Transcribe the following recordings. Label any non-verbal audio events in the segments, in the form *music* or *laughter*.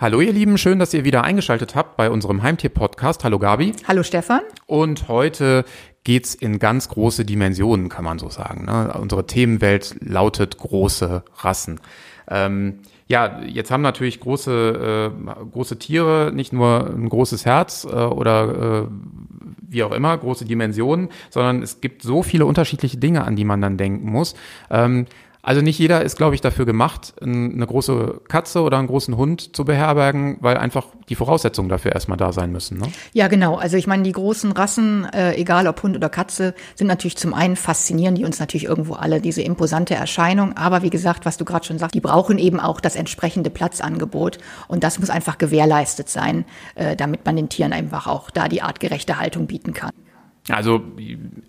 Hallo ihr Lieben, schön, dass ihr wieder eingeschaltet habt bei unserem Heimtier-Podcast. Hallo Gabi. Hallo Stefan. Und heute geht's in ganz große Dimensionen, kann man so sagen. Ne? Unsere Themenwelt lautet große Rassen. Ähm, ja, jetzt haben natürlich große, äh, große Tiere nicht nur ein großes Herz äh, oder äh, wie auch immer, große Dimensionen, sondern es gibt so viele unterschiedliche Dinge, an die man dann denken muss. Ähm, also nicht jeder ist, glaube ich, dafür gemacht, eine große Katze oder einen großen Hund zu beherbergen, weil einfach die Voraussetzungen dafür erstmal da sein müssen. Ne? Ja, genau. Also ich meine, die großen Rassen, äh, egal ob Hund oder Katze, sind natürlich zum einen faszinieren die uns natürlich irgendwo alle, diese imposante Erscheinung. Aber wie gesagt, was du gerade schon sagst, die brauchen eben auch das entsprechende Platzangebot. Und das muss einfach gewährleistet sein, äh, damit man den Tieren einfach auch da die artgerechte Haltung bieten kann. Also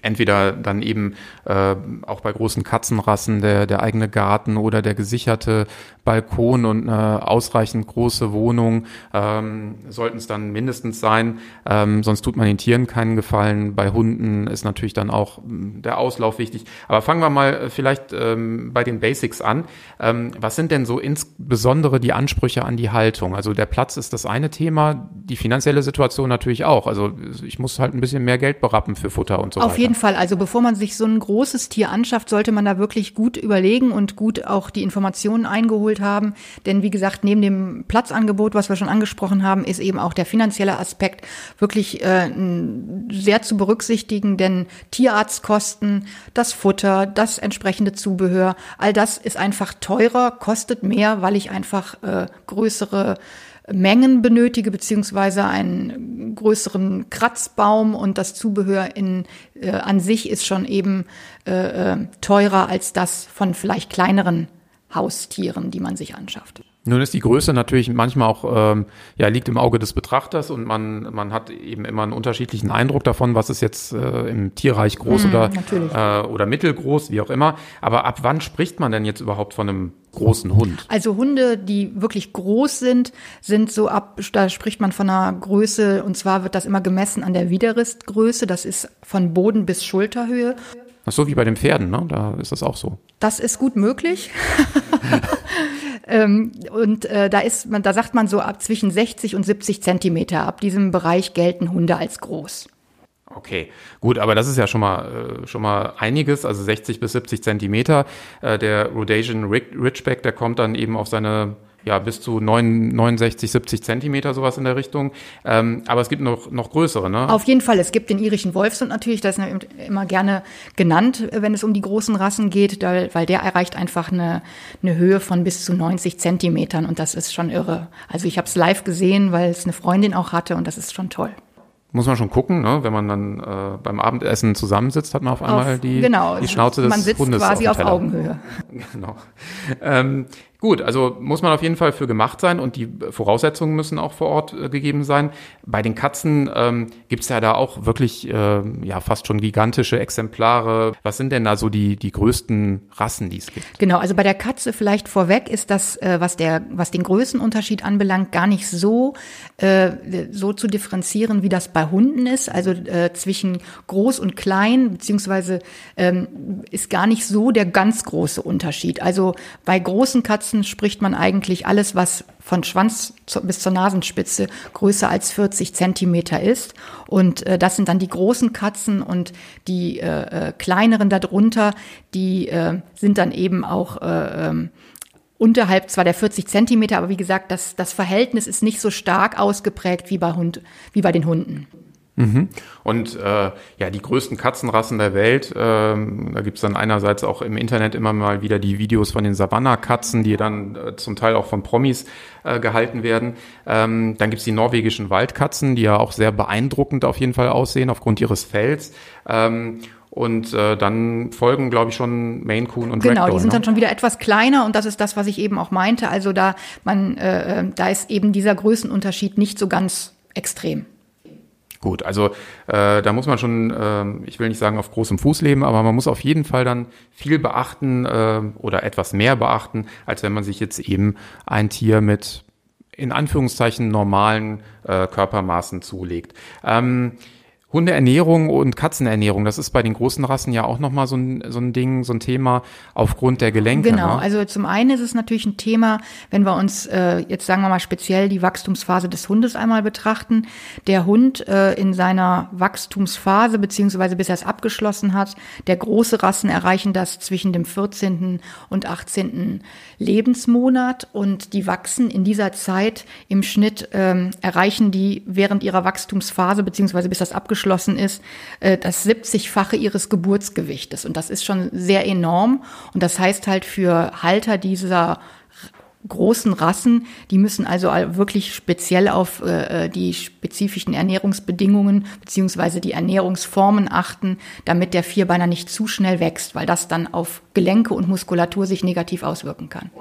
entweder dann eben äh, auch bei großen Katzenrassen der, der eigene Garten oder der gesicherte Balkon und eine ausreichend große Wohnung ähm, sollten es dann mindestens sein. Ähm, sonst tut man den Tieren keinen Gefallen. Bei Hunden ist natürlich dann auch hm, der Auslauf wichtig. Aber fangen wir mal äh, vielleicht ähm, bei den Basics an. Ähm, was sind denn so insbesondere die Ansprüche an die Haltung? Also der Platz ist das eine Thema, die finanzielle Situation natürlich auch. Also ich muss halt ein bisschen mehr Geld berappen für Futter und so Auf weiter. Auf jeden Fall. Also bevor man sich so ein großes Tier anschafft, sollte man da wirklich gut überlegen und gut auch die Informationen eingeholt geholt haben. Denn wie gesagt, neben dem Platzangebot, was wir schon angesprochen haben, ist eben auch der finanzielle Aspekt wirklich äh, sehr zu berücksichtigen. Denn Tierarztkosten, das Futter, das entsprechende Zubehör, all das ist einfach teurer, kostet mehr, weil ich einfach äh, größere Mengen benötige, beziehungsweise einen größeren Kratzbaum und das Zubehör in, äh, an sich ist schon eben äh, äh teurer als das von vielleicht kleineren Haustieren, die man sich anschafft. Nun ist die Größe natürlich manchmal auch, ähm, ja, liegt im Auge des Betrachters und man, man hat eben immer einen unterschiedlichen Eindruck davon, was ist jetzt äh, im Tierreich groß mm, oder, äh, oder mittelgroß, wie auch immer. Aber ab wann spricht man denn jetzt überhaupt von einem großen Hund? Also Hunde, die wirklich groß sind, sind so ab, da spricht man von einer Größe, und zwar wird das immer gemessen an der Widerristgröße, das ist von Boden bis Schulterhöhe. Ach so wie bei den Pferden, ne? Da ist das auch so. Das ist gut möglich. *laughs* ähm, und äh, da ist man, da sagt man so ab zwischen 60 und 70 Zentimeter. Ab diesem Bereich gelten Hunde als groß. Okay, gut, aber das ist ja schon mal äh, schon mal einiges, also 60 bis 70 Zentimeter. Äh, der Rhodesian Ridgeback, der kommt dann eben auf seine ja, bis zu 9, 69, 70 Zentimeter, sowas in der Richtung. Ähm, aber es gibt noch, noch größere, ne? Auf jeden Fall. Es gibt den irischen Wolfshund natürlich, das ist immer gerne genannt, wenn es um die großen Rassen geht, weil der erreicht einfach eine, eine Höhe von bis zu 90 Zentimetern und das ist schon irre. Also ich habe es live gesehen, weil es eine Freundin auch hatte und das ist schon toll muss man schon gucken, ne? wenn man dann äh, beim Abendessen zusammensitzt, hat man auf einmal auf, die, genau, die Schnauze des man sitzt Hundes quasi auf, auf Augenhöhe. *laughs* Genau. Ähm, Gut, also muss man auf jeden Fall für gemacht sein und die Voraussetzungen müssen auch vor Ort äh, gegeben sein. Bei den Katzen ähm, gibt es ja da auch wirklich äh, ja fast schon gigantische Exemplare. Was sind denn da so die die größten Rassen, die es gibt? Genau, also bei der Katze vielleicht vorweg ist das, äh, was der was den Größenunterschied anbelangt, gar nicht so äh, so zu differenzieren, wie das bei Hunden ist. Also äh, zwischen groß und klein beziehungsweise ähm, ist gar nicht so der ganz große Unterschied. Also bei großen Katzen spricht man eigentlich alles, was von Schwanz bis zur Nasenspitze größer als 40 Zentimeter ist. Und äh, das sind dann die großen Katzen und die äh, äh, kleineren darunter, die äh, sind dann eben auch äh, ähm, unterhalb zwar der 40 Zentimeter, aber wie gesagt, das, das Verhältnis ist nicht so stark ausgeprägt wie bei, Hund, wie bei den Hunden. Mhm. Und äh, ja, die größten Katzenrassen der Welt, ähm, da gibt's dann einerseits auch im Internet immer mal wieder die Videos von den Savannah-Katzen, die dann äh, zum Teil auch von Promis äh, gehalten werden. Ähm, dann gibt's die norwegischen Waldkatzen, die ja auch sehr beeindruckend auf jeden Fall aussehen aufgrund ihres Fells. Ähm, und äh, dann folgen, glaube ich, schon Maine Coon und Genau, Ragdoll, die sind ne? dann schon wieder etwas kleiner und das ist das, was ich eben auch meinte. Also da man, äh, äh da ist eben dieser Größenunterschied nicht so ganz extrem. Gut, also äh, da muss man schon, äh, ich will nicht sagen auf großem Fuß leben, aber man muss auf jeden Fall dann viel beachten äh, oder etwas mehr beachten, als wenn man sich jetzt eben ein Tier mit in Anführungszeichen normalen äh, Körpermaßen zulegt. Ähm, Hundeernährung und Katzenernährung, das ist bei den großen Rassen ja auch nochmal so ein, so ein Ding, so ein Thema aufgrund der Gelenke. Genau, ne? also zum einen ist es natürlich ein Thema, wenn wir uns äh, jetzt sagen wir mal speziell die Wachstumsphase des Hundes einmal betrachten. Der Hund äh, in seiner Wachstumsphase, beziehungsweise bis er es abgeschlossen hat, der große Rassen erreichen das zwischen dem 14. und 18. Lebensmonat und die wachsen in dieser Zeit im Schnitt, ähm, erreichen die während ihrer Wachstumsphase, beziehungsweise bis das abgeschlossen abgeschlossen ist, äh, das 70-fache ihres Geburtsgewichtes. Und das ist schon sehr enorm. Und das heißt halt für Halter dieser großen Rassen, die müssen also wirklich speziell auf äh, die spezifischen Ernährungsbedingungen beziehungsweise die Ernährungsformen achten, damit der Vierbeiner nicht zu schnell wächst, weil das dann auf Gelenke und Muskulatur sich negativ auswirken kann.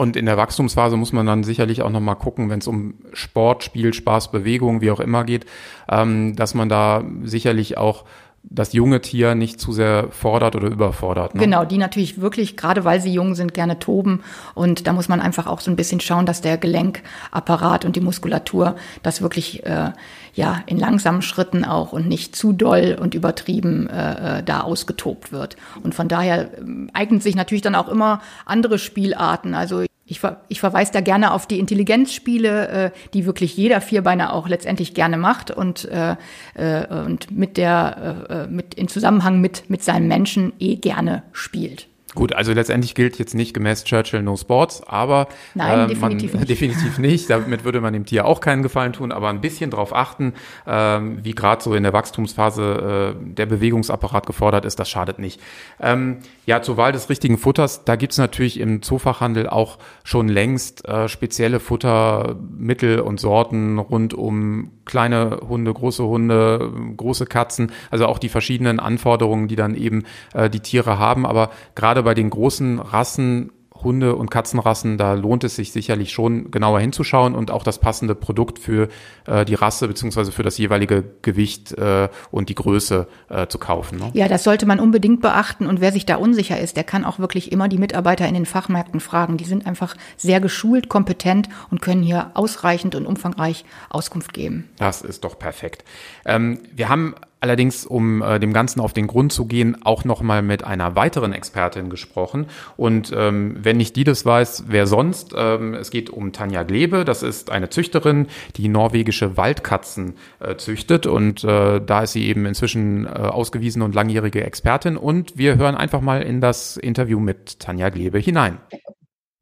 Und in der Wachstumsphase muss man dann sicherlich auch nochmal gucken, wenn es um Sport, Spiel, Spaß, Bewegung, wie auch immer geht, ähm, dass man da sicherlich auch das junge Tier nicht zu sehr fordert oder überfordert. Ne? Genau, die natürlich wirklich, gerade weil sie jung sind, gerne toben. Und da muss man einfach auch so ein bisschen schauen, dass der Gelenkapparat und die Muskulatur das wirklich äh, ja in langsamen Schritten auch und nicht zu doll und übertrieben äh, äh da ausgetobt wird. Und von daher äh, eignen sich natürlich dann auch immer andere Spielarten. Also ich, ver ich verweise da gerne auf die Intelligenzspiele, äh, die wirklich jeder Vierbeiner auch letztendlich gerne macht und, äh, äh, und mit der, äh, äh mit, in Zusammenhang mit, mit seinem Menschen eh gerne spielt. Gut, also letztendlich gilt jetzt nicht gemäß Churchill No Sports, aber Nein, äh, definitiv, man, nicht. *laughs* definitiv nicht. Damit würde man dem Tier auch keinen Gefallen tun, aber ein bisschen drauf achten, äh, wie gerade so in der Wachstumsphase äh, der Bewegungsapparat gefordert ist, das schadet nicht. Ähm, ja, zur Wahl des richtigen Futters, da gibt's natürlich im Zoofachhandel auch schon längst äh, spezielle Futtermittel und Sorten rund um kleine Hunde, große Hunde, große Katzen, also auch die verschiedenen Anforderungen, die dann eben äh, die Tiere haben. Aber gerade bei den großen Rassen Hunde- und Katzenrassen, da lohnt es sich sicherlich schon genauer hinzuschauen und auch das passende Produkt für äh, die Rasse beziehungsweise für das jeweilige Gewicht äh, und die Größe äh, zu kaufen. Ne? Ja, das sollte man unbedingt beachten und wer sich da unsicher ist, der kann auch wirklich immer die Mitarbeiter in den Fachmärkten fragen. Die sind einfach sehr geschult, kompetent und können hier ausreichend und umfangreich Auskunft geben. Das ist doch perfekt. Ähm, wir haben allerdings, um äh, dem Ganzen auf den Grund zu gehen, auch nochmal mit einer weiteren Expertin gesprochen. Und ähm, wenn nicht die das weiß, wer sonst? Ähm, es geht um Tanja Glebe. Das ist eine Züchterin, die norwegische Waldkatzen äh, züchtet. Und äh, da ist sie eben inzwischen äh, ausgewiesene und langjährige Expertin. Und wir hören einfach mal in das Interview mit Tanja Glebe hinein.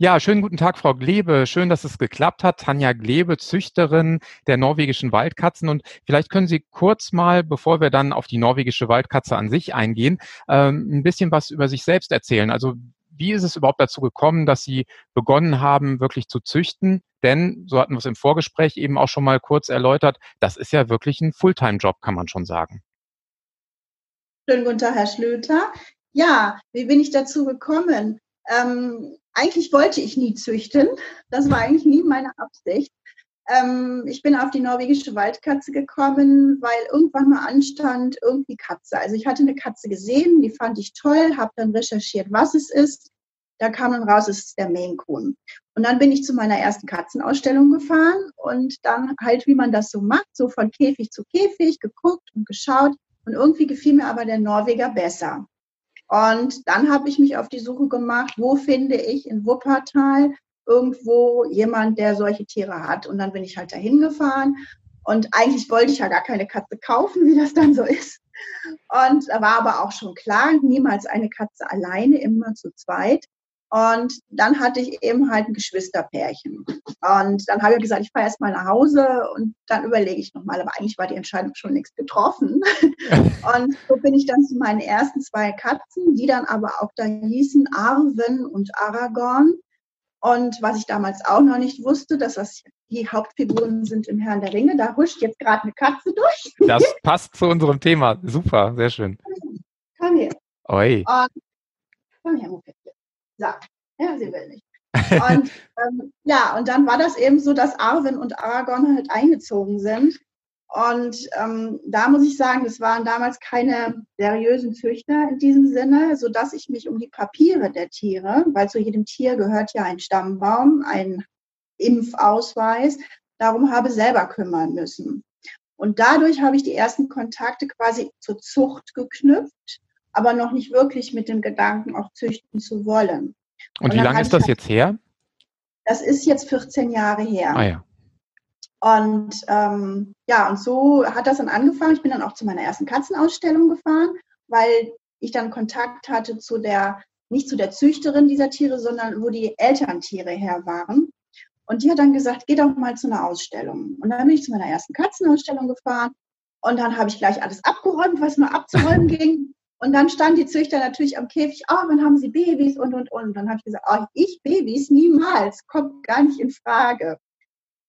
Ja, schönen guten Tag, Frau Glebe. Schön, dass es geklappt hat. Tanja Glebe, Züchterin der norwegischen Waldkatzen. Und vielleicht können Sie kurz mal, bevor wir dann auf die norwegische Waldkatze an sich eingehen, ähm, ein bisschen was über sich selbst erzählen. Also wie ist es überhaupt dazu gekommen, dass Sie begonnen haben, wirklich zu züchten? Denn, so hatten wir es im Vorgespräch eben auch schon mal kurz erläutert, das ist ja wirklich ein Fulltime-Job, kann man schon sagen. Schönen guten Tag, Herr Schlöter. Ja, wie bin ich dazu gekommen? Ähm, eigentlich wollte ich nie züchten. Das war eigentlich nie meine Absicht. Ähm, ich bin auf die norwegische Waldkatze gekommen, weil irgendwann mal anstand, irgendwie Katze. Also ich hatte eine Katze gesehen, die fand ich toll, habe dann recherchiert, was es ist. Da kam dann raus, es ist der Maine Coon. Und dann bin ich zu meiner ersten Katzenausstellung gefahren und dann halt, wie man das so macht, so von Käfig zu Käfig geguckt und geschaut. Und irgendwie gefiel mir aber der Norweger besser. Und dann habe ich mich auf die Suche gemacht, wo finde ich in Wuppertal irgendwo jemand, der solche Tiere hat. Und dann bin ich halt dahin gefahren. Und eigentlich wollte ich ja gar keine Katze kaufen, wie das dann so ist. Und da war aber auch schon klar, niemals eine Katze alleine, immer zu zweit. Und dann hatte ich eben halt ein Geschwisterpärchen. Und dann habe ich gesagt, ich fahre erst mal nach Hause und dann überlege ich nochmal. Aber eigentlich war die Entscheidung schon längst getroffen. *laughs* und so bin ich dann zu meinen ersten zwei Katzen, die dann aber auch da hießen Arwen und Aragorn. Und was ich damals auch noch nicht wusste, dass das die Hauptfiguren sind im Herrn der Ringe. Da huscht jetzt gerade eine Katze durch. Das *laughs* passt zu unserem Thema. Super, sehr schön. Komm her. Oi. Und, komm her, Moped. So, ja, sie will nicht. Und *laughs* ähm, ja, und dann war das eben so, dass Arwen und Aragorn halt eingezogen sind. Und ähm, da muss ich sagen, das waren damals keine seriösen Züchter in diesem Sinne, so dass ich mich um die Papiere der Tiere, weil zu jedem Tier gehört ja ein Stammbaum, ein Impfausweis, darum habe selber kümmern müssen. Und dadurch habe ich die ersten Kontakte quasi zur Zucht geknüpft, aber noch nicht wirklich mit dem Gedanken, auch züchten zu wollen. Und, und wie lange ist das halt, jetzt her? Das ist jetzt 14 Jahre her. Ah ja. Und ähm, ja, und so hat das dann angefangen. Ich bin dann auch zu meiner ersten Katzenausstellung gefahren, weil ich dann Kontakt hatte zu der, nicht zu der Züchterin dieser Tiere, sondern wo die Elterntiere her waren. Und die hat dann gesagt, geh doch mal zu einer Ausstellung. Und dann bin ich zu meiner ersten Katzenausstellung gefahren. Und dann habe ich gleich alles abgeräumt, was nur abzuräumen *laughs* ging. Und dann stand die Züchter natürlich am Käfig, oh, wann haben sie Babys und, und, und. Und dann habe ich gesagt, oh, ich Babys niemals, kommt gar nicht in Frage.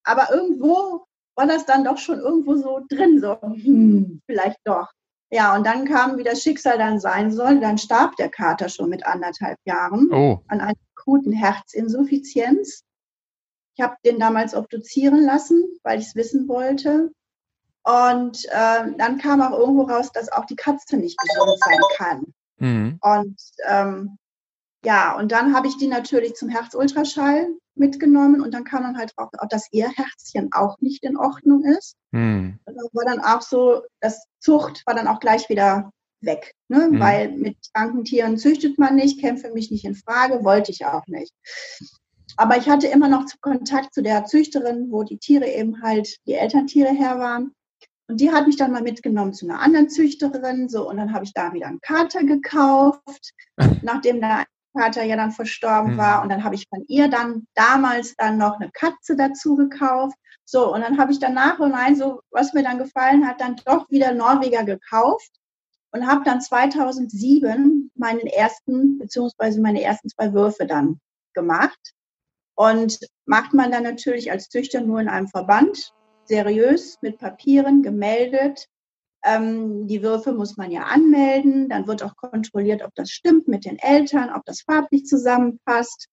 Aber irgendwo war das dann doch schon irgendwo so drin, so, hm, vielleicht doch. Ja, und dann kam, wie das Schicksal dann sein soll, dann starb der Kater schon mit anderthalb Jahren oh. an einer akuten Herzinsuffizienz. Ich habe den damals obduzieren lassen, weil ich es wissen wollte. Und äh, dann kam auch irgendwo raus, dass auch die Katze nicht gesund sein kann. Mhm. Und ähm, ja, und dann habe ich die natürlich zum Herzultraschall mitgenommen und dann kam dann halt auch, dass ihr Herzchen auch nicht in Ordnung ist. Mhm. Das war dann auch so, das Zucht war dann auch gleich wieder weg, ne? Mhm. weil mit kranken Tieren züchtet man nicht, kämpfe mich nicht in Frage, wollte ich auch nicht. Aber ich hatte immer noch Kontakt zu der Züchterin, wo die Tiere eben halt die Elterntiere her waren. Und die hat mich dann mal mitgenommen zu einer anderen Züchterin. So, und dann habe ich da wieder einen Kater gekauft, *laughs* nachdem der Vater ja dann verstorben mhm. war. Und dann habe ich von ihr dann damals dann noch eine Katze dazu gekauft. So, und dann habe ich dann nach und nach, so, was mir dann gefallen hat, dann doch wieder Norweger gekauft und habe dann 2007 meinen ersten, beziehungsweise meine ersten zwei Würfe dann gemacht. Und macht man dann natürlich als Züchter nur in einem Verband seriös mit Papieren gemeldet. Ähm, die Würfe muss man ja anmelden. Dann wird auch kontrolliert, ob das stimmt mit den Eltern, ob das farblich zusammenpasst.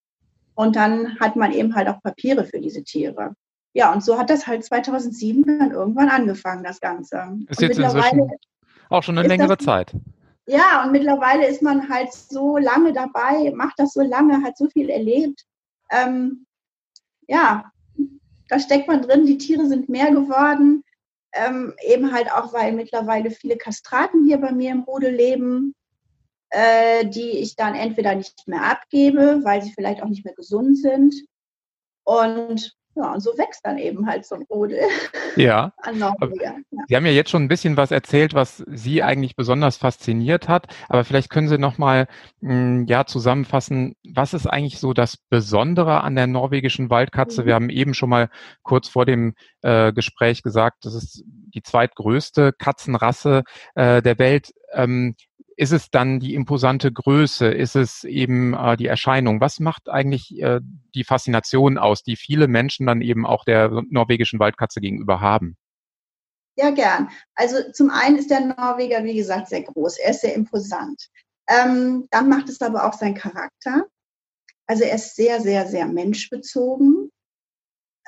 Und dann hat man eben halt auch Papiere für diese Tiere. Ja, und so hat das halt 2007 dann irgendwann angefangen, das Ganze. Ist jetzt inzwischen auch schon eine längere das, Zeit. Ja, und mittlerweile ist man halt so lange dabei, macht das so lange, hat so viel erlebt. Ähm, ja, da steckt man drin, die Tiere sind mehr geworden. Ähm, eben halt auch, weil mittlerweile viele Kastraten hier bei mir im Rudel leben, äh, die ich dann entweder nicht mehr abgebe, weil sie vielleicht auch nicht mehr gesund sind. Und ja, und so wächst dann eben halt so ein Rudel. *laughs* Ja. *laughs* ja. Sie haben ja jetzt schon ein bisschen was erzählt, was Sie eigentlich besonders fasziniert hat. Aber vielleicht können Sie nochmal hm, ja, zusammenfassen, was ist eigentlich so das Besondere an der norwegischen Waldkatze? Mhm. Wir haben eben schon mal kurz vor dem äh, Gespräch gesagt, das ist die zweitgrößte Katzenrasse äh, der Welt. Ähm, ist es dann die imposante Größe? Ist es eben äh, die Erscheinung? Was macht eigentlich äh, die Faszination aus, die viele Menschen dann eben auch der norwegischen Waldkatze gegenüber haben? Ja, gern. Also zum einen ist der Norweger, wie gesagt, sehr groß. Er ist sehr imposant. Ähm, dann macht es aber auch sein Charakter. Also er ist sehr, sehr, sehr menschbezogen.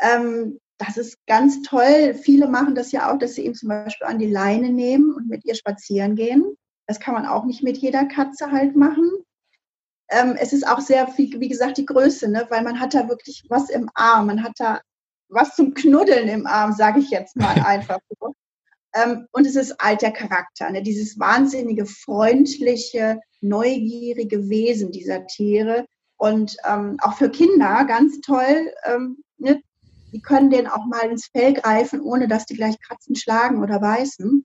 Ähm, das ist ganz toll. Viele machen das ja auch, dass sie ihn zum Beispiel an die Leine nehmen und mit ihr spazieren gehen. Das kann man auch nicht mit jeder Katze halt machen. Ähm, es ist auch sehr, wie, wie gesagt, die Größe, ne? weil man hat da wirklich was im Arm, man hat da was zum Knuddeln im Arm, sage ich jetzt mal *laughs* einfach so. Ähm, und es ist alter Charakter, ne? dieses wahnsinnige, freundliche, neugierige Wesen dieser Tiere. Und ähm, auch für Kinder ganz toll, ähm, ne? die können den auch mal ins Fell greifen, ohne dass die gleich kratzen, schlagen oder beißen.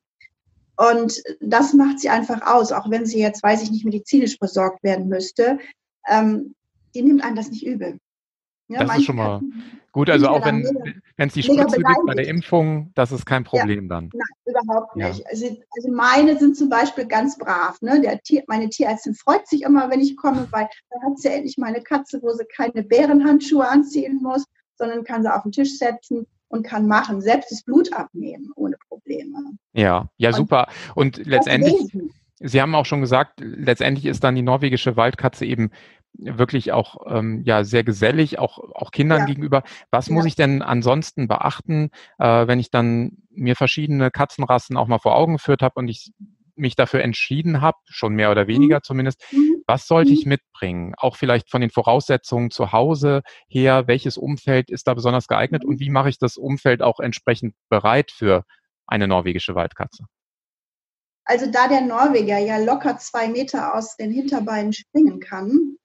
Und das macht sie einfach aus, auch wenn sie jetzt, weiß ich nicht, medizinisch versorgt werden müsste. Ähm, die nimmt einem das nicht übel. Ja, das ist schon mal gut. Also auch wenn es die Spritze gibt bei der Impfung, das ist kein Problem ja, dann. Nein, überhaupt nicht. Ja. Also, also, meine sind zum Beispiel ganz brav. Ne? Der Tier, meine Tierärztin freut sich immer, wenn ich komme, weil dann hat sie endlich meine Katze, wo sie keine Bärenhandschuhe anziehen muss, sondern kann sie auf den Tisch setzen und kann machen, selbst das Blut abnehmen ohne Probleme. Ja, ja, und super. Und letztendlich, Sie haben auch schon gesagt, letztendlich ist dann die norwegische Waldkatze eben wirklich auch ähm, ja sehr gesellig, auch auch Kindern ja. gegenüber. Was ja. muss ich denn ansonsten beachten, äh, wenn ich dann mir verschiedene Katzenrassen auch mal vor Augen geführt habe und ich mich dafür entschieden habe, schon mehr oder weniger mhm. zumindest, mhm. was sollte mhm. ich mitbringen? Auch vielleicht von den Voraussetzungen zu Hause her, welches Umfeld ist da besonders geeignet und wie mache ich das Umfeld auch entsprechend bereit für eine norwegische Waldkatze? Also da der Norweger ja locker zwei Meter aus den Hinterbeinen springen kann,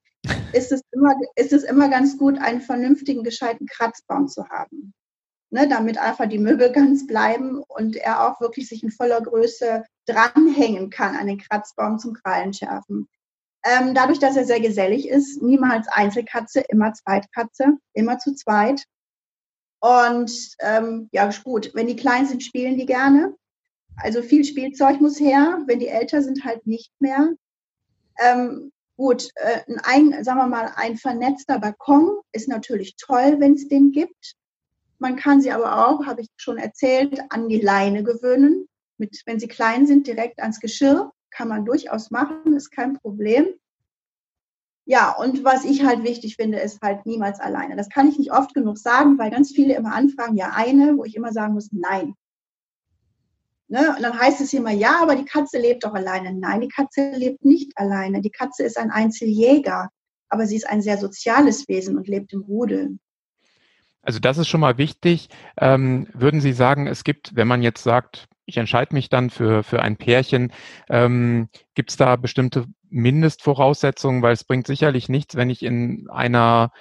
ist es immer, ist es immer ganz gut, einen vernünftigen, gescheiten Kratzbaum zu haben. Ne, damit einfach die Möbel *laughs* ganz bleiben und er auch wirklich sich in voller Größe dranhängen kann an den Kratzbaum zum Krallenschärfen. Ähm, dadurch, dass er sehr gesellig ist, niemals Einzelkatze, immer Zweitkatze, immer zu zweit. Und ähm, ja, gut, wenn die klein sind, spielen die gerne. Also viel Spielzeug muss her, wenn die älter sind, halt nicht mehr. Ähm, gut, äh, ein, sagen wir mal, ein vernetzter Balkon ist natürlich toll, wenn es den gibt. Man kann sie aber auch, habe ich schon erzählt, an die Leine gewöhnen. Mit, wenn sie klein sind, direkt ans Geschirr. Kann man durchaus machen, ist kein Problem. Ja, und was ich halt wichtig finde, ist halt niemals alleine. Das kann ich nicht oft genug sagen, weil ganz viele immer anfragen, ja, eine, wo ich immer sagen muss, nein, Ne? Und dann heißt es immer, ja, aber die Katze lebt doch alleine. Nein, die Katze lebt nicht alleine. Die Katze ist ein Einzeljäger, aber sie ist ein sehr soziales Wesen und lebt im Rudel. Also das ist schon mal wichtig. Ähm, würden Sie sagen, es gibt, wenn man jetzt sagt, ich entscheide mich dann für, für ein Pärchen, ähm, gibt es da bestimmte Mindestvoraussetzungen, weil es bringt sicherlich nichts, wenn ich in einer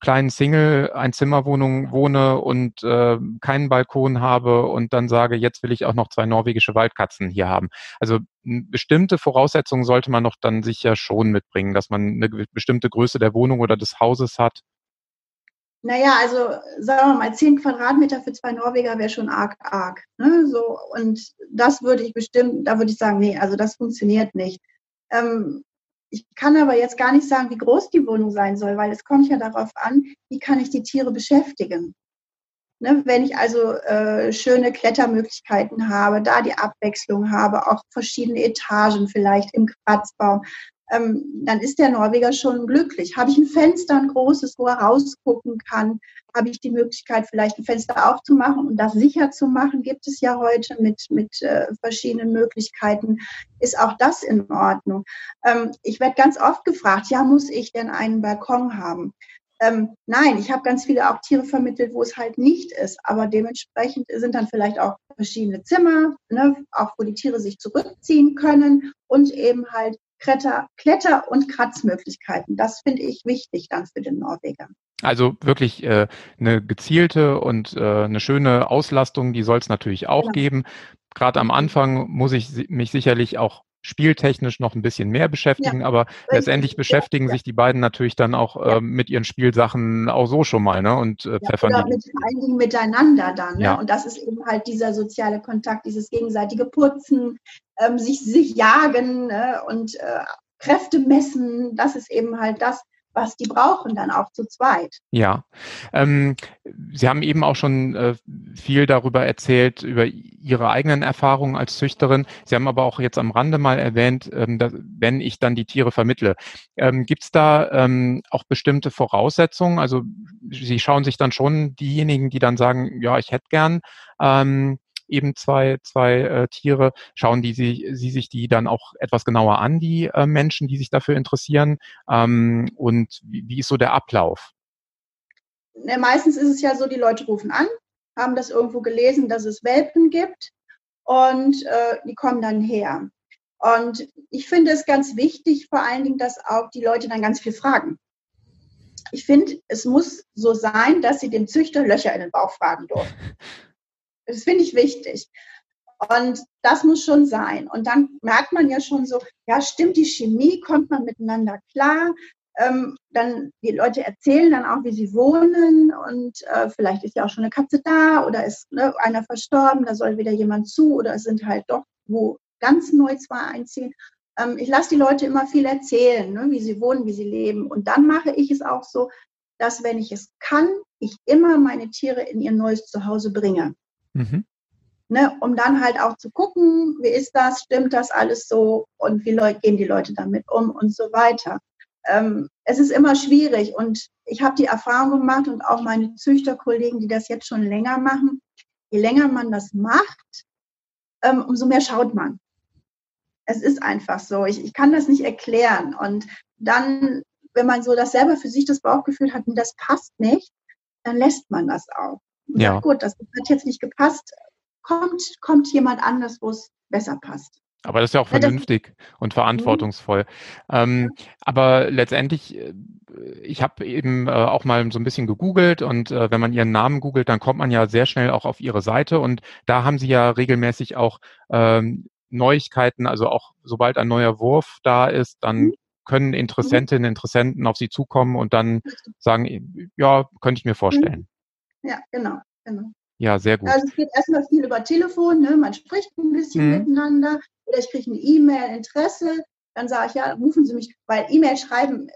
kleinen Single Einzimmerwohnung wohne und äh, keinen Balkon habe und dann sage, jetzt will ich auch noch zwei norwegische Waldkatzen hier haben. Also bestimmte Voraussetzungen sollte man doch dann sicher schon mitbringen, dass man eine bestimmte Größe der Wohnung oder des Hauses hat. Naja, also sagen wir mal, zehn Quadratmeter für zwei Norweger wäre schon arg, arg. Ne? So, und das würde ich bestimmt, da würde ich sagen, nee, also das funktioniert nicht. Ähm, ich kann aber jetzt gar nicht sagen, wie groß die Wohnung sein soll, weil es kommt ja darauf an, wie kann ich die Tiere beschäftigen. Ne, wenn ich also äh, schöne Klettermöglichkeiten habe, da die Abwechslung habe, auch verschiedene Etagen vielleicht im Kratzbaum, ähm, dann ist der Norweger schon glücklich. Habe ich ein Fenster, ein großes, wo er rausgucken kann, habe ich die Möglichkeit, vielleicht ein Fenster aufzumachen und das sicher zu machen, gibt es ja heute mit, mit äh, verschiedenen Möglichkeiten, ist auch das in Ordnung. Ähm, ich werde ganz oft gefragt, ja, muss ich denn einen Balkon haben? Ähm, nein, ich habe ganz viele auch Tiere vermittelt, wo es halt nicht ist, aber dementsprechend sind dann vielleicht auch verschiedene Zimmer, ne, auch wo die Tiere sich zurückziehen können und eben halt Kletter, Kletter- und Kratzmöglichkeiten. Das finde ich wichtig dann für den Norweger. Also wirklich äh, eine gezielte und äh, eine schöne Auslastung, die soll es natürlich auch ja. geben. Gerade am Anfang muss ich mich sicherlich auch spieltechnisch noch ein bisschen mehr beschäftigen, ja. aber letztendlich beschäftigen ja. sich die beiden natürlich dann auch äh, mit ihren Spielsachen auch so schon mal, ne? Und äh, pfeffern ja, mit, vor allen Dingen miteinander dann, ne? Ja. Und das ist eben halt dieser soziale Kontakt, dieses gegenseitige Putzen, ähm, sich, sich jagen ne? und äh, Kräfte messen, das ist eben halt das, was die brauchen, dann auch zu zweit. Ja, ähm, Sie haben eben auch schon äh, viel darüber erzählt, über Ihre eigenen Erfahrungen als Züchterin. Sie haben aber auch jetzt am Rande mal erwähnt, ähm, dass, wenn ich dann die Tiere vermittle. Ähm, Gibt es da ähm, auch bestimmte Voraussetzungen? Also Sie schauen sich dann schon diejenigen, die dann sagen, ja, ich hätte gern ähm, eben zwei, zwei äh, Tiere, schauen die sie, sie sich die dann auch etwas genauer an, die äh, Menschen, die sich dafür interessieren? Ähm, und wie, wie ist so der Ablauf? Ne, meistens ist es ja so, die Leute rufen an, haben das irgendwo gelesen, dass es Welpen gibt und äh, die kommen dann her. Und ich finde es ganz wichtig, vor allen Dingen, dass auch die Leute dann ganz viel fragen. Ich finde, es muss so sein, dass sie dem Züchter Löcher in den Bauch fragen dürfen. *laughs* Das finde ich wichtig. Und das muss schon sein. Und dann merkt man ja schon so, ja, stimmt die Chemie, kommt man miteinander klar. Ähm, dann die Leute erzählen dann auch, wie sie wohnen und äh, vielleicht ist ja auch schon eine Katze da oder ist ne, einer verstorben, da soll wieder jemand zu oder es sind halt doch wo ganz neu zwei einziehen. Ähm, ich lasse die Leute immer viel erzählen, ne, wie sie wohnen, wie sie leben. Und dann mache ich es auch so, dass wenn ich es kann, ich immer meine Tiere in ihr neues Zuhause bringe. Mhm. Ne, um dann halt auch zu gucken, wie ist das, stimmt das alles so und wie gehen die Leute damit um und so weiter. Ähm, es ist immer schwierig und ich habe die Erfahrung gemacht und auch meine Züchterkollegen, die das jetzt schon länger machen, je länger man das macht, ähm, umso mehr schaut man. Es ist einfach so. Ich, ich kann das nicht erklären. Und dann, wenn man so das selber für sich das Bauchgefühl hat, das passt nicht, dann lässt man das auch. Ja. gut, das hat jetzt nicht gepasst, kommt, kommt jemand anders, wo es besser passt. Aber das ist ja auch vernünftig ja, und verantwortungsvoll. Ähm, aber letztendlich, äh, ich habe eben äh, auch mal so ein bisschen gegoogelt und äh, wenn man ihren Namen googelt, dann kommt man ja sehr schnell auch auf ihre Seite und da haben sie ja regelmäßig auch ähm, Neuigkeiten, also auch sobald ein neuer Wurf da ist, dann mhm. können Interessentinnen, Interessenten auf sie zukommen und dann sagen, ja, könnte ich mir vorstellen. Ja, genau, genau. Ja, sehr gut. Also es geht erstmal viel über Telefon, ne? man spricht ein bisschen mhm. miteinander oder ich kriege eine E-Mail, Interesse, dann sage ich, ja, rufen Sie mich, weil E-Mail schreiben,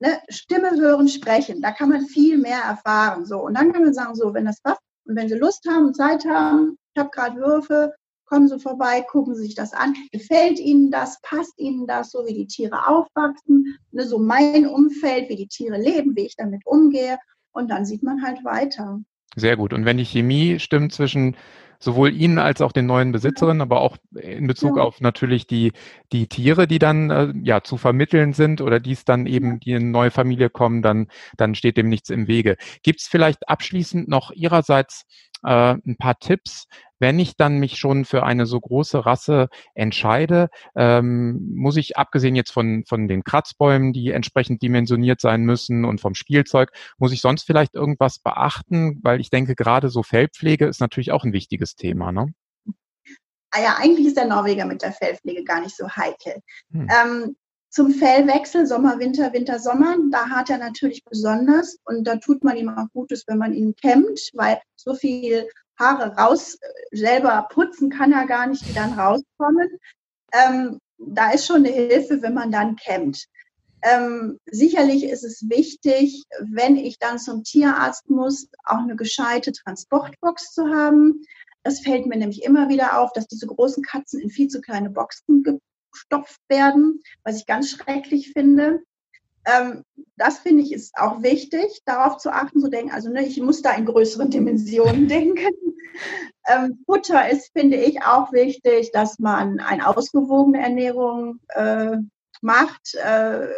ne? Stimme hören, sprechen, da kann man viel mehr erfahren. So. Und dann kann man sagen, so, wenn das passt und wenn Sie Lust haben, Zeit haben, ich habe gerade Würfe, kommen Sie vorbei, gucken Sie sich das an. Gefällt Ihnen das? Passt Ihnen das, so wie die Tiere aufwachsen? Ne, so mein Umfeld, wie die Tiere leben, wie ich damit umgehe. Und dann sieht man halt weiter. Sehr gut. Und wenn die Chemie stimmt zwischen sowohl Ihnen als auch den neuen Besitzerinnen, aber auch in Bezug ja. auf natürlich die, die Tiere, die dann äh, ja zu vermitteln sind oder die es dann eben, die in eine neue Familie kommen, dann, dann steht dem nichts im Wege. Gibt es vielleicht abschließend noch Ihrerseits äh, ein paar Tipps, wenn ich dann mich schon für eine so große Rasse entscheide, ähm, muss ich abgesehen jetzt von, von den Kratzbäumen, die entsprechend dimensioniert sein müssen und vom Spielzeug, muss ich sonst vielleicht irgendwas beachten? Weil ich denke, gerade so Fellpflege ist natürlich auch ein wichtiges Thema. Ne? Ah ja, eigentlich ist der Norweger mit der Fellpflege gar nicht so heikel. Hm. Ähm, zum Fellwechsel, Sommer, Winter, Winter, Sommer, da hat er natürlich besonders und da tut man ihm auch Gutes, wenn man ihn kämmt, weil so viel Haare raus äh, selber putzen kann er gar nicht, die dann rauskommen. Ähm, da ist schon eine Hilfe, wenn man dann kämmt. Ähm, sicherlich ist es wichtig, wenn ich dann zum Tierarzt muss, auch eine gescheite Transportbox zu haben. Das fällt mir nämlich immer wieder auf, dass diese großen Katzen in viel zu kleine Boxen gestopft werden, was ich ganz schrecklich finde. Ähm, das finde ich ist auch wichtig, darauf zu achten, zu denken, also ne, ich muss da in größeren Dimensionen *laughs* denken. Ähm, Futter ist, finde ich, auch wichtig, dass man eine ausgewogene Ernährung äh, macht. Äh,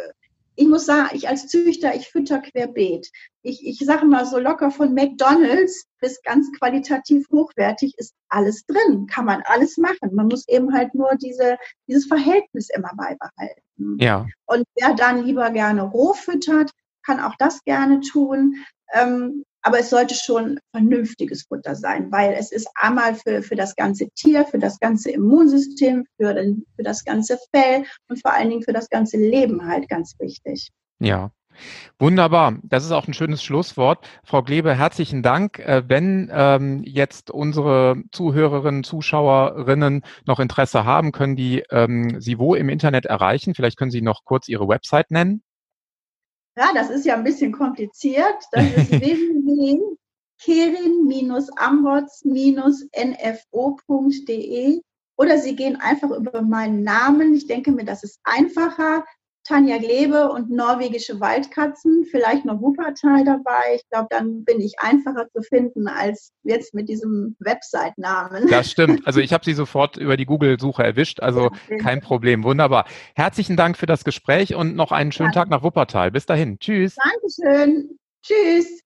ich muss sagen, ich als Züchter, ich fütter querbeet. Ich, ich sage mal so locker von McDonalds bis ganz qualitativ hochwertig ist alles drin. Kann man alles machen. Man muss eben halt nur diese, dieses Verhältnis immer beibehalten. Ja. Und wer dann lieber gerne roh füttert, kann auch das gerne tun. Ähm, aber es sollte schon vernünftiges Futter sein, weil es ist einmal für, für das ganze Tier, für das ganze Immunsystem, für, den, für das ganze Fell und vor allen Dingen für das ganze Leben halt ganz wichtig. Ja, Wunderbar. Das ist auch ein schönes Schlusswort. Frau Glebe, herzlichen Dank. Äh, wenn ähm, jetzt unsere Zuhörerinnen, Zuschauerinnen noch Interesse haben, können die ähm, Sie wo im Internet erreichen? Vielleicht können Sie noch kurz Ihre Website nennen. Ja, das ist ja ein bisschen kompliziert. Das ist *laughs* www.kerin-ambots-nfo.de oder Sie gehen einfach über meinen Namen. Ich denke mir, das ist einfacher. Tanja Glebe und norwegische Waldkatzen, vielleicht noch Wuppertal dabei. Ich glaube, dann bin ich einfacher zu finden als jetzt mit diesem Website-Namen. Das stimmt. Also ich habe sie sofort über die Google-Suche erwischt, also ja, kein Problem. Wunderbar. Herzlichen Dank für das Gespräch und noch einen schönen ja. Tag nach Wuppertal. Bis dahin. Tschüss. Dankeschön. Tschüss.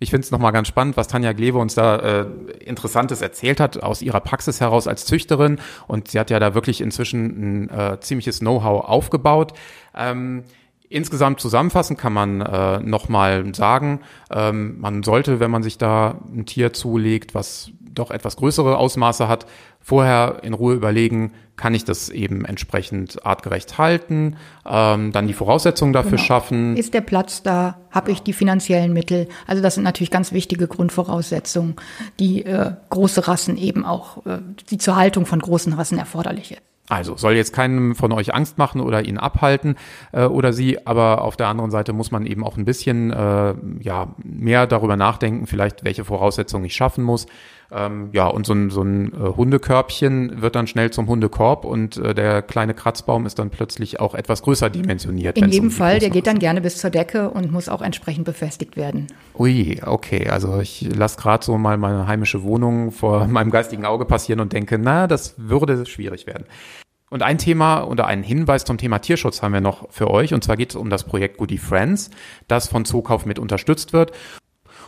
Ich finde es nochmal ganz spannend, was Tanja Glewe uns da äh, Interessantes erzählt hat aus ihrer Praxis heraus als Züchterin. Und sie hat ja da wirklich inzwischen ein äh, ziemliches Know-how aufgebaut. Ähm, Insgesamt zusammenfassend kann man äh, nochmal sagen, ähm, man sollte, wenn man sich da ein Tier zulegt, was doch etwas größere Ausmaße hat, vorher in Ruhe überlegen, kann ich das eben entsprechend artgerecht halten, ähm, dann die Voraussetzungen dafür genau. schaffen. Ist der Platz da? Habe ich die finanziellen Mittel? Also das sind natürlich ganz wichtige Grundvoraussetzungen, die äh, große Rassen eben auch, äh, die zur Haltung von großen Rassen erforderlich ist. Also soll jetzt keinem von euch Angst machen oder ihn abhalten äh, oder sie, aber auf der anderen Seite muss man eben auch ein bisschen äh, ja mehr darüber nachdenken, vielleicht welche Voraussetzungen ich schaffen muss. Ähm, ja, und so ein, so ein äh, Hundekörbchen wird dann schnell zum Hundekorb und äh, der kleine Kratzbaum ist dann plötzlich auch etwas größer dimensioniert. In jedem um Fall, der geht dann gerne bis zur Decke und muss auch entsprechend befestigt werden. Ui, okay. Also ich lasse gerade so mal meine heimische Wohnung vor *laughs* meinem geistigen Auge passieren und denke, na, das würde schwierig werden. Und ein Thema oder einen Hinweis zum Thema Tierschutz haben wir noch für euch. Und zwar geht es um das Projekt Goody Friends, das von Zookauf mit unterstützt wird.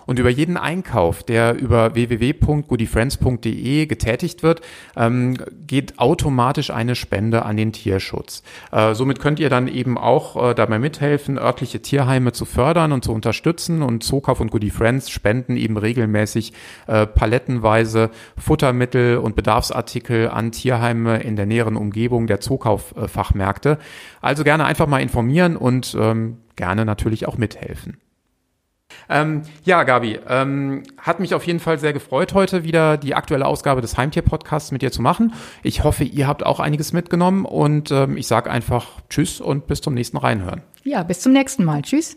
Und über jeden Einkauf, der über www.goodyfriends.de getätigt wird, ähm, geht automatisch eine Spende an den Tierschutz. Äh, somit könnt ihr dann eben auch äh, dabei mithelfen, örtliche Tierheime zu fördern und zu unterstützen. Und Zookauf und Goody Friends spenden eben regelmäßig äh, palettenweise Futtermittel und Bedarfsartikel an Tierheime in der näheren Umgebung der Zookauffachmärkte. Also gerne einfach mal informieren und ähm, gerne natürlich auch mithelfen. Ähm, ja, Gabi, ähm, hat mich auf jeden Fall sehr gefreut, heute wieder die aktuelle Ausgabe des Heimtier-Podcasts mit dir zu machen. Ich hoffe, ihr habt auch einiges mitgenommen und ähm, ich sage einfach Tschüss und bis zum nächsten Reinhören. Ja, bis zum nächsten Mal. Tschüss.